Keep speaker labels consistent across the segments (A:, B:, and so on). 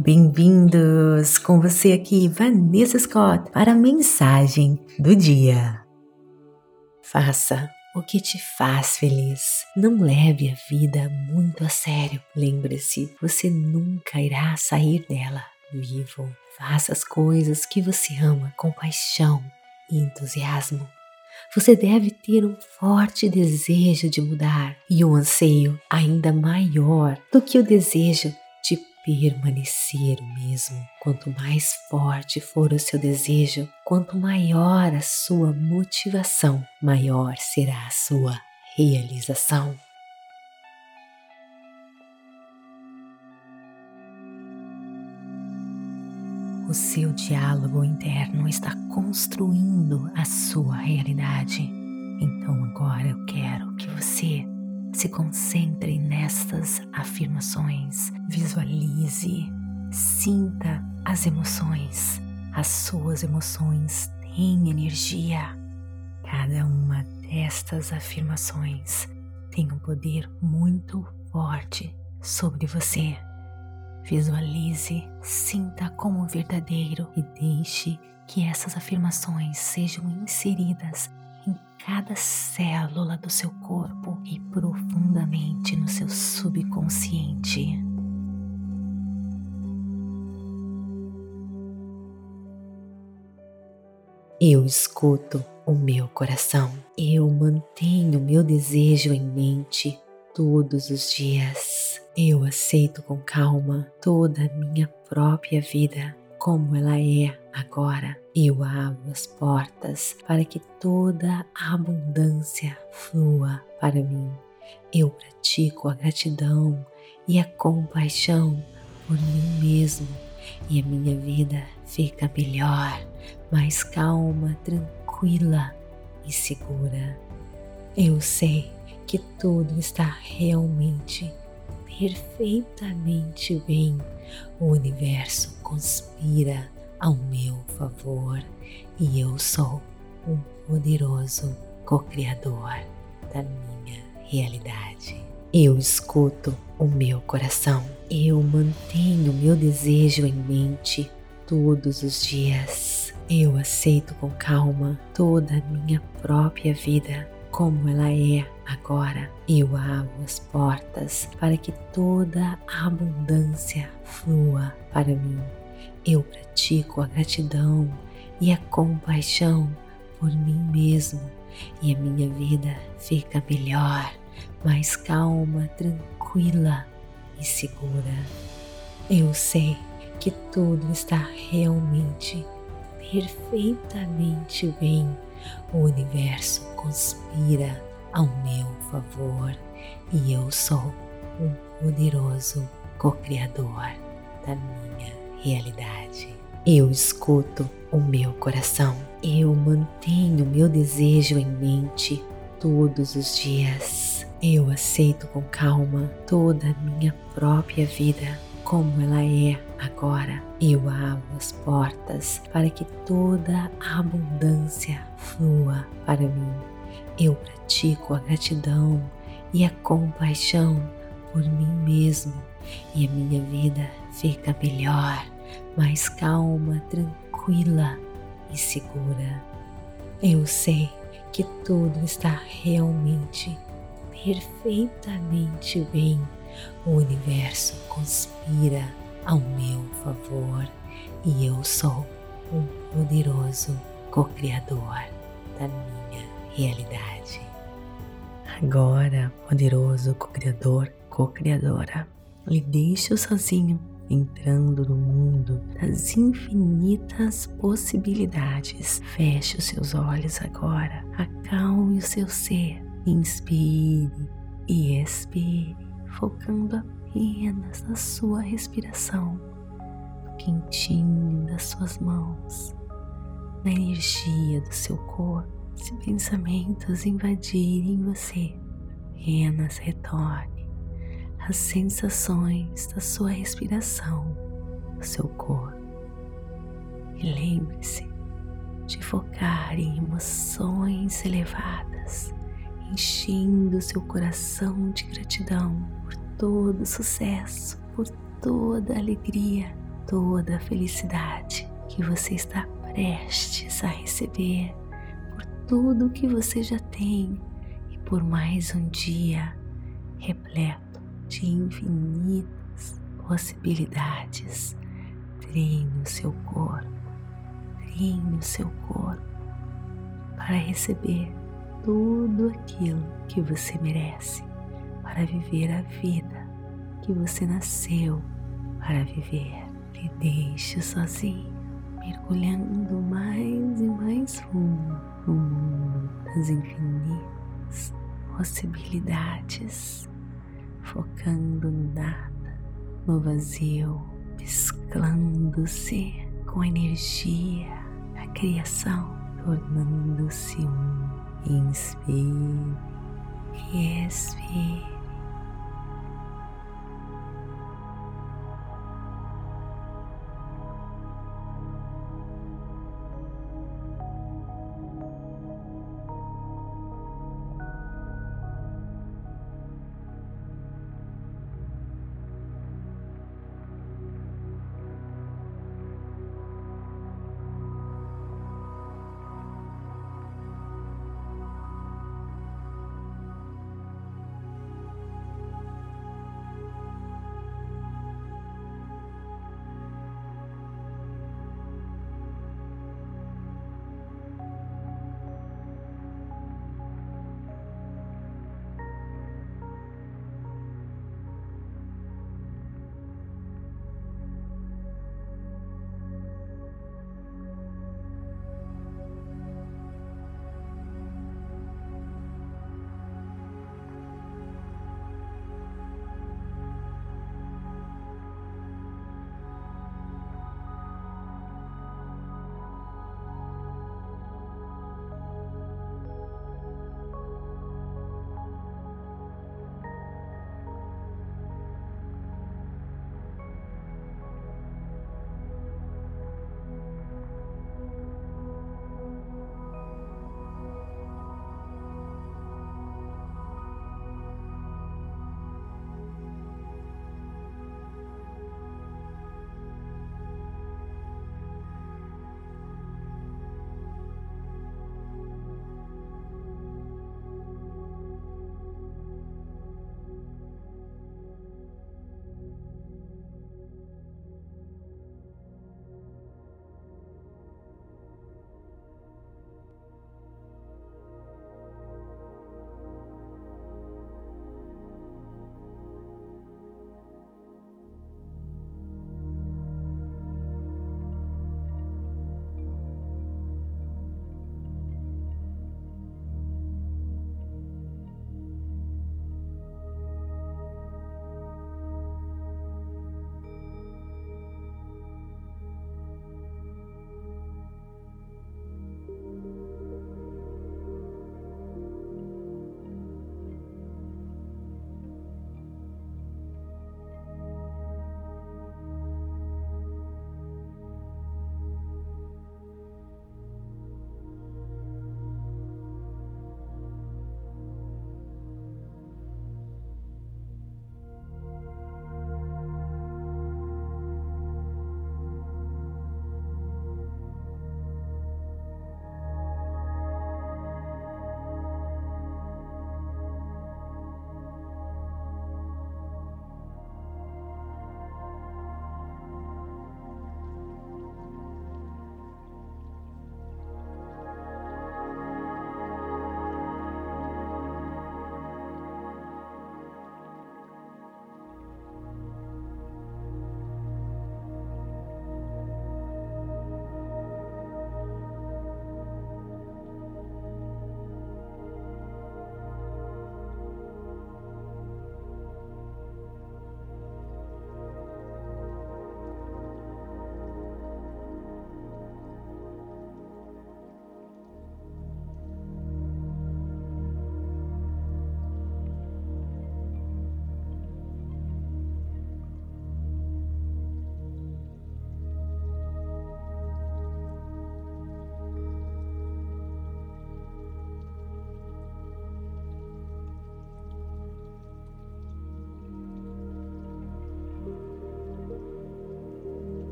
A: Bem-vindos com você aqui, Vanessa Scott, para a mensagem do dia. Faça o que te faz feliz. Não leve a vida muito a sério. Lembre-se, você nunca irá sair dela vivo. Faça as coisas que você ama com paixão e entusiasmo. Você deve ter um forte desejo de mudar e um anseio ainda maior do que o desejo de permanecer o mesmo. Quanto mais forte for o seu desejo, quanto maior a sua motivação, maior será a sua realização. O seu diálogo interno está construindo a sua realidade. Então agora eu quero que você se concentre nestas afirmações, visualize, sinta as emoções. As suas emoções têm energia. Cada uma destas afirmações tem um poder muito forte sobre você. Visualize, sinta como verdadeiro e deixe que essas afirmações sejam inseridas em cada célula do seu corpo e profundamente no seu subconsciente. Eu escuto o meu coração. Eu mantenho meu desejo em mente todos os dias. Eu aceito com calma toda a minha própria vida como ela é agora. Eu abro as portas para que toda a abundância flua para mim. Eu pratico a gratidão e a compaixão por mim mesmo e a minha vida fica melhor, mais calma, tranquila e segura. Eu sei que tudo está realmente, perfeitamente bem. O universo conspira ao meu favor e eu sou um poderoso co-criador da minha realidade. Eu escuto o meu coração, eu mantenho meu desejo em mente todos os dias. Eu aceito com calma toda a minha própria vida como ela é agora. Eu abro as portas para que toda a abundância flua para mim. Eu pratico a gratidão e a compaixão por mim mesmo e a minha vida fica melhor, mais calma, tranquila e segura. Eu sei que tudo está realmente, perfeitamente bem o universo conspira ao meu favor e eu sou um poderoso co-criador da minha realidade. Eu escuto o meu coração, eu mantenho meu desejo em mente todos os dias. Eu aceito com calma toda a minha própria vida como ela é agora. Eu abro as portas para que toda a abundância flua para mim. Eu pratico a gratidão e a compaixão por mim mesmo e a minha vida fica melhor, mais calma, tranquila e segura. Eu sei que tudo está realmente, perfeitamente bem o universo conspira ao meu favor e eu sou um poderoso co-criador da minha realidade. Agora, poderoso co-criador, co-criadora, lhe deixo sozinho entrando no mundo das infinitas possibilidades. Feche os seus olhos agora, acalme o seu ser, inspire e expire focando apenas na sua respiração, no quentinho das suas mãos, na energia do seu corpo. Se pensamentos invadirem você, apenas retorne às sensações da sua respiração, do seu corpo. E lembre-se de focar em emoções elevadas enchendo seu coração de gratidão por todo o sucesso, por toda alegria toda a felicidade que você está prestes a receber, por tudo que você já tem e por mais um dia repleto de infinitas possibilidades. Treine o seu corpo, treine o seu corpo para receber tudo aquilo que você merece, para viver a vida que você nasceu para viver. Me deixe sozinho, mergulhando mais e mais fundo no mundo das infinitas possibilidades, focando no nada, no vazio, mesclando-se com a energia da criação, tornando-se um. Inspire expire.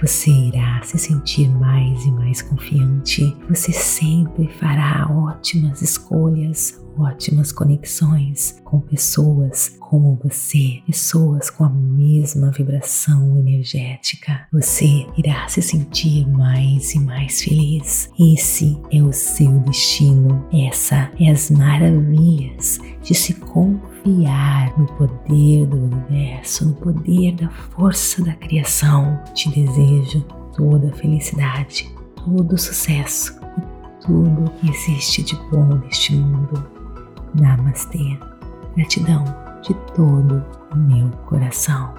A: você irá se sentir mais e mais confiante. Você sempre fará ótimas escolhas, ótimas conexões com pessoas como você, pessoas com a mesma vibração energética. Você irá se sentir mais e mais feliz. Esse é o seu destino. Essa é as maravilhas de se confiar no poder do universo, no poder da força da criação. Te desejo toda a felicidade, todo o sucesso e tudo que existe de bom neste mundo. Namastê. Gratidão de todo o meu coração.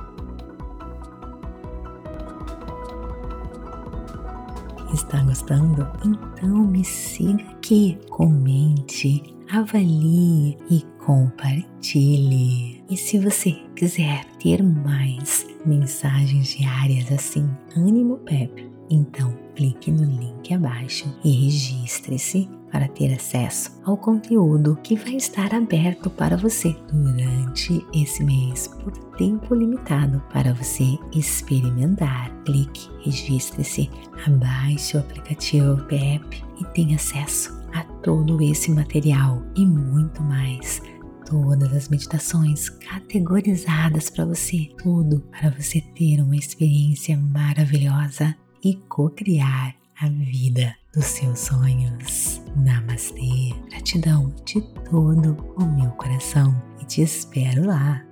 A: Está gostando? Então me siga aqui, comente, avalie e compartilhe. E se você quiser ter mais mensagens diárias assim, ânimo Pepe, então clique no link abaixo e registre-se para ter acesso ao conteúdo que vai estar aberto para você durante esse mês por tempo limitado para você experimentar. Clique, registre-se, abaixe o aplicativo PEP e tenha acesso a todo esse material e muito mais todas as meditações categorizadas para você, tudo para você ter uma experiência maravilhosa e co-criar a vida dos seus sonhos. Namastê, gratidão de todo o meu coração. E te espero lá